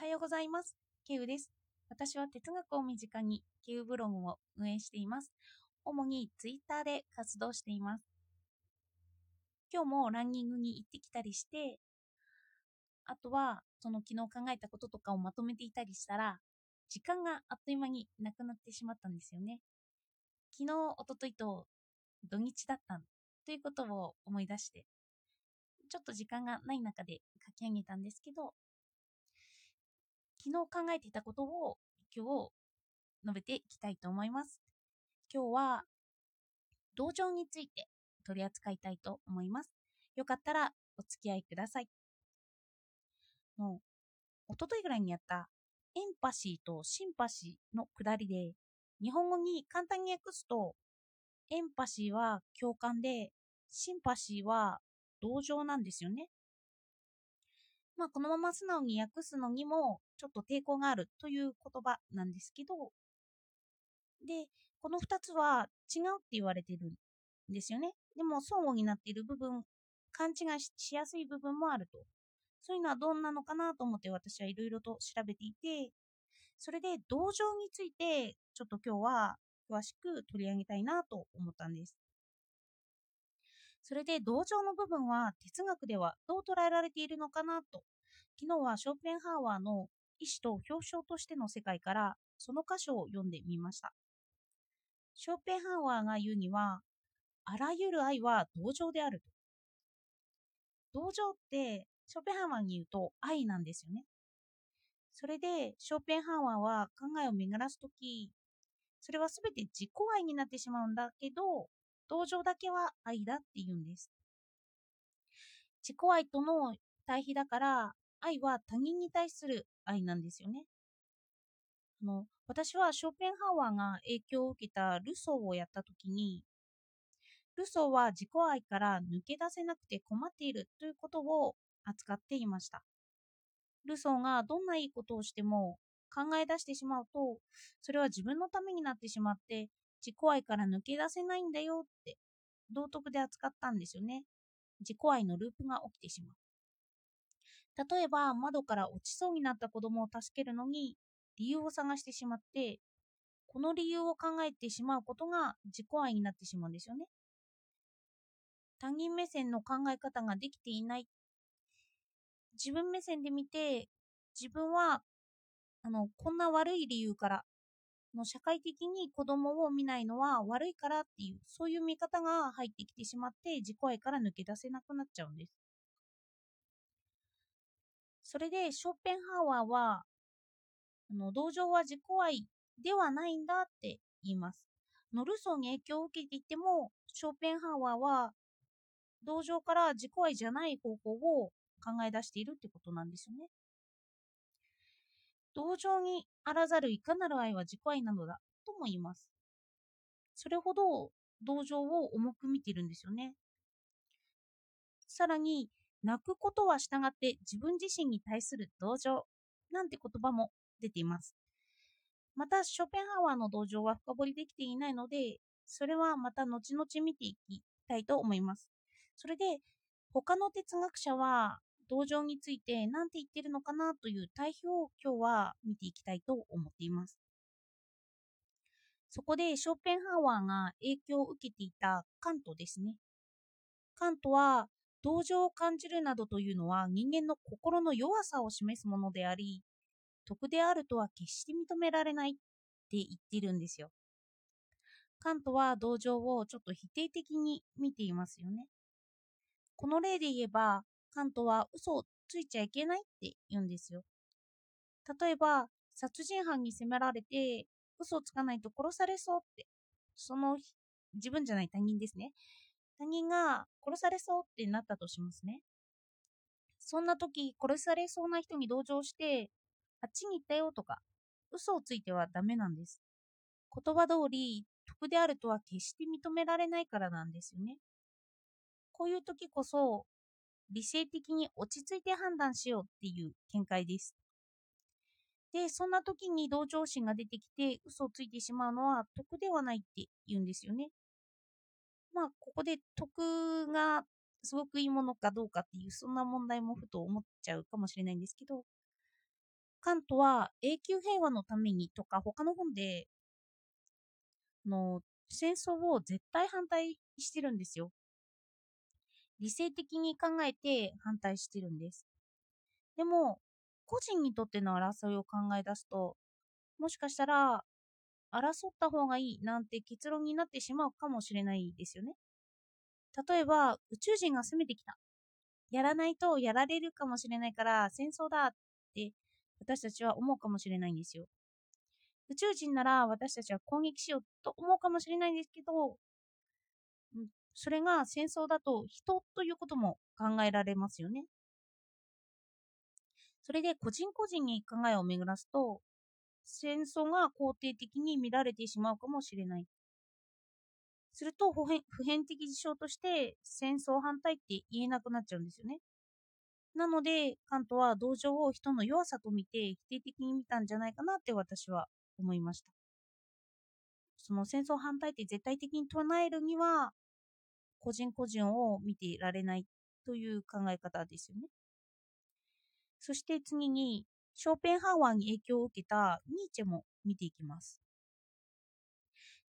はようございます。ケウです。私は哲学を身近にケウブログを運営しています。主にツイッターで活動しています。今日もランニングに行ってきたりして、あとはその昨日考えたこととかをまとめていたりしたら、時間があっという間になくなってしまったんですよね。昨日、おとといと土日だったということを思い出して、ちょっと時間がない中で書き上げたんですけど、昨日考えていたことを今日述べていきたいと思います。今日は同情について取り扱いたいと思います。よかったらお付き合いください。の一昨日ぐらいにやったエンパシーとシンパシーのくだりで日本語に簡単に訳すとエンパシーは共感でシンパシーは同情なんですよね。まあこのまま素直に訳すのにもちょっと抵抗があるという言葉なんですけどでこの2つは違うって言われてるんですよね。でも相互になっている部分勘違いしやすい部分もあると。そういうのはどんなのかなと思って私はいろいろと調べていてそれで同情についてちょっと今日は詳しく取り上げたいなと思ったんです。それで同情の部分は哲学ではどう捉えられているのかなと昨日はショーペンハーワーの意志と表彰としての世界からその箇所を読んでみました。ショーペンハーワーが言うにはあらゆる愛は同情であると。同情ってショーペンハーワーに言うと愛なんですよね。それでショーペンハーワーは考えを巡らすときそれはすべて自己愛になってしまうんだけど同情だけは愛だって言うんです。自己愛との対比だから愛は他人に対する愛なんですよね。あの私はショーペンハワーが影響を受けたルソーをやったときにルソーは自己愛から抜け出せなくて困っているということを扱っていました。ルソーがどんないいことをしても考え出してしまうとそれは自分のためになってしまって自己愛から抜け出せないんだよって道徳で扱ったんですよね。自己愛のループが起きてしまう。例えば窓から落ちそうになった子供を助けるのに理由を探してしまってこの理由を考えてしまうことが自己愛になってしまうんですよね。他人目線の考え方ができていない自分目線で見て自分はあのこんな悪い理由からの社会的に子供を見ないのは悪いからっていうそういう見方が入ってきてしまって自己愛から抜け出せなくなっちゃうんです。それでショーペンハーワーはあの同情は自己愛ではないんだって言います。のルソーに影響を受けていてもショーペンハーワーは同情から自己愛じゃない方法を考え出しているってことなんですよね。同情にあらざるいかなる愛は自己愛なのだとも言います。それほど同情を重く見ているんですよね。さらに、泣くことは従って自分自身に対する同情なんて言葉も出ています。また、ショペンハワーの同情は深掘りできていないので、それはまた後々見ていきたいと思います。それで、他の哲学者は同情について何て言ってるのかなという対比を今日は見ていきたいと思っています。そこでショーペンハワーが影響を受けていたカントですね。カントは同情を感じるなどというのは人間の心の弱さを示すものであり、徳であるとは決して認められないって言ってるんですよ。カントは同情をちょっと否定的に見ていますよね。この例で言えば、カントは嘘をついちゃいけないって言うんですよ。例えば、殺人犯に責められて、嘘をつかないと殺されそうって、その自分じゃない他人ですね。他人が殺されそうってなったとしますね。そんな時、殺されそうな人に同情して、あっちに行ったよとか、嘘をついてはダメなんです。言葉通り、得であるとは決して認められないからなんですよね。こういう時こそ、理性的に落ち着いて判断しようっていう見解です。で、そんな時に同情心が出てきて嘘をついてしまうのは得ではないって言うんですよね。まあ、ここで得がすごくいいものかどうかっていう、そんな問題もふと思っちゃうかもしれないんですけど、カントは永久平和のためにとか他の本での戦争を絶対反対してるんですよ。理性的に考えて反対してるんです。でも、個人にとっての争いを考え出すと、もしかしたら、争った方がいいなんて結論になってしまうかもしれないですよね。例えば、宇宙人が攻めてきた。やらないとやられるかもしれないから戦争だって私たちは思うかもしれないんですよ。宇宙人なら私たちは攻撃しようと思うかもしれないんですけど、それが戦争だと人ということも考えられますよね。それで個人個人に考えを巡らすと、戦争が肯定的に見られてしまうかもしれない。すると普遍普遍的事象として戦争反対って言えなくなっちゃうんですよね。なので、カントは同情を人の弱さと見て否定的に見たんじゃないかなって私は思いました。その戦争反対って絶対的に唱えるには、個人個人を見ていられないという考え方ですよね。そして次に、ショーペンハーワーに影響を受けたニーチェも見ていきます。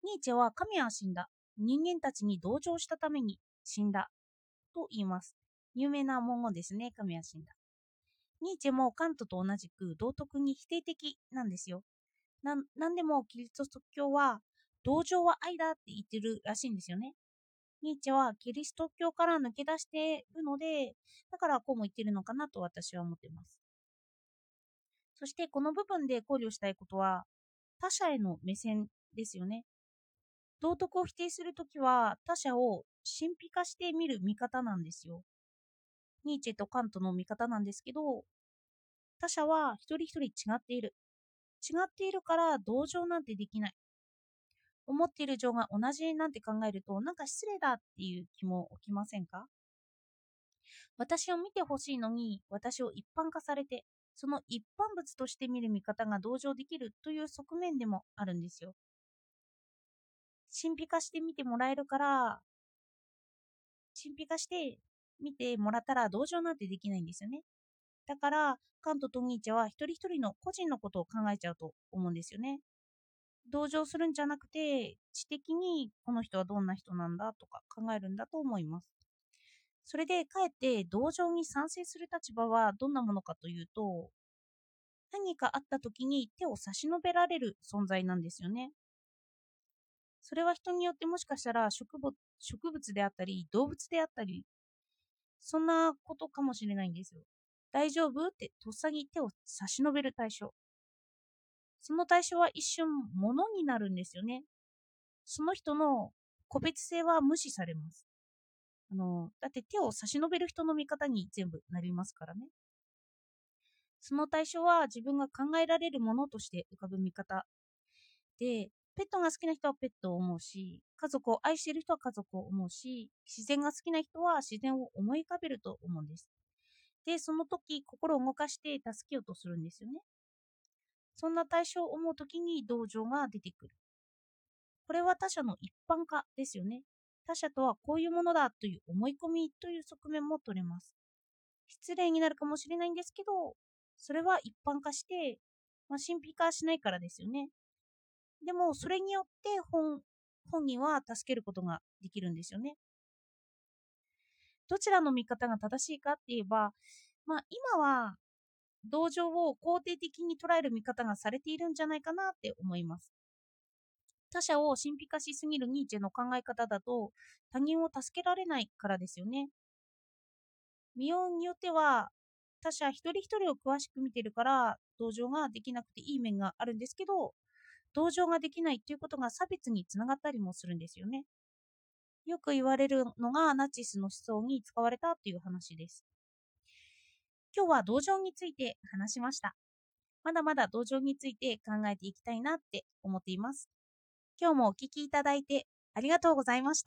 ニーチェは神は死んだ。人間たちに同情したために死んだ。と言います。有名な文言ですね。神は死んだ。ニーチェもカントと同じく道徳に否定的なんですよ。ななんでもキリスト教は同情は愛だって言ってるらしいんですよね。ニーチェはキリスト教から抜け出しているので、だからこうも言ってるのかなと私は思っています。そしてこの部分で考慮したいことは、他者への目線ですよね。道徳を否定するときは他者を神秘化して見る見方なんですよ。ニーチェとカントの見方なんですけど、他者は一人一人違っている。違っているから同情なんてできない。思っている情が同じなんて考えると、なんか失礼だっていう気も起きませんか？私を見てほしいのに、私を一般化されて、その一般物として見る見方が同情できるという側面でもあるんですよ。神秘化して見てもらえるから、神秘化して見てもらったら同情なんてできないんですよね。だから、カントとニーチェは一人一人の個人のことを考えちゃうと思うんですよね。同情するんじゃなくて、知的にこの人はどんな人なんだとか考えるんだと思います。それで、かえって同情に賛成する立場はどんなものかというと、何かあった時に手を差し伸べられる存在なんですよね。それは人によってもしかしたら植物植物であったり動物であったりそんなことかもしれないんですよ。大丈夫？ってとっさに手を差し伸べる対象。その対象は一瞬物になるんですよね。その人の個別性は無視されます。あの、だって手を差し伸べる人の味方に全部なりますからね。その対象は自分が考えられるものとして浮かぶ見方で、ペットが好きな人はペットを思うし、家族を愛している人は家族を思うし、自然が好きな人は自然を思い浮かべると思うんです。で、その時、心を動かして助けようとするんですよね。そんな対象を思う時に同情が出てくる。これは他者の一般化ですよね。他者とはこういうものだという思い込みという側面も取れます。失礼になるかもしれないんですけど、それは一般化して、まあ、神秘化しないからですよね。でも、それによって本本人は助けることができるんですよね。どちらの見方が正しいかって言えば、まあ、今は同情を肯定的に捉える見方がされているんじゃないかなって思います。他者を神秘化しすぎるニーチェの考え方だと他人を助けられないからですよね。見ようによっては他者一人一人を詳しく見てるから同情ができなくていい面があるんですけど同情ができないということが差別につながったりもするんですよね。よく言われるのがナチスの思想に使われたという話です。今日は道場について話しました。まだまだ道場について考えていきたいなって思っています。今日もお聞きいただいてありがとうございました。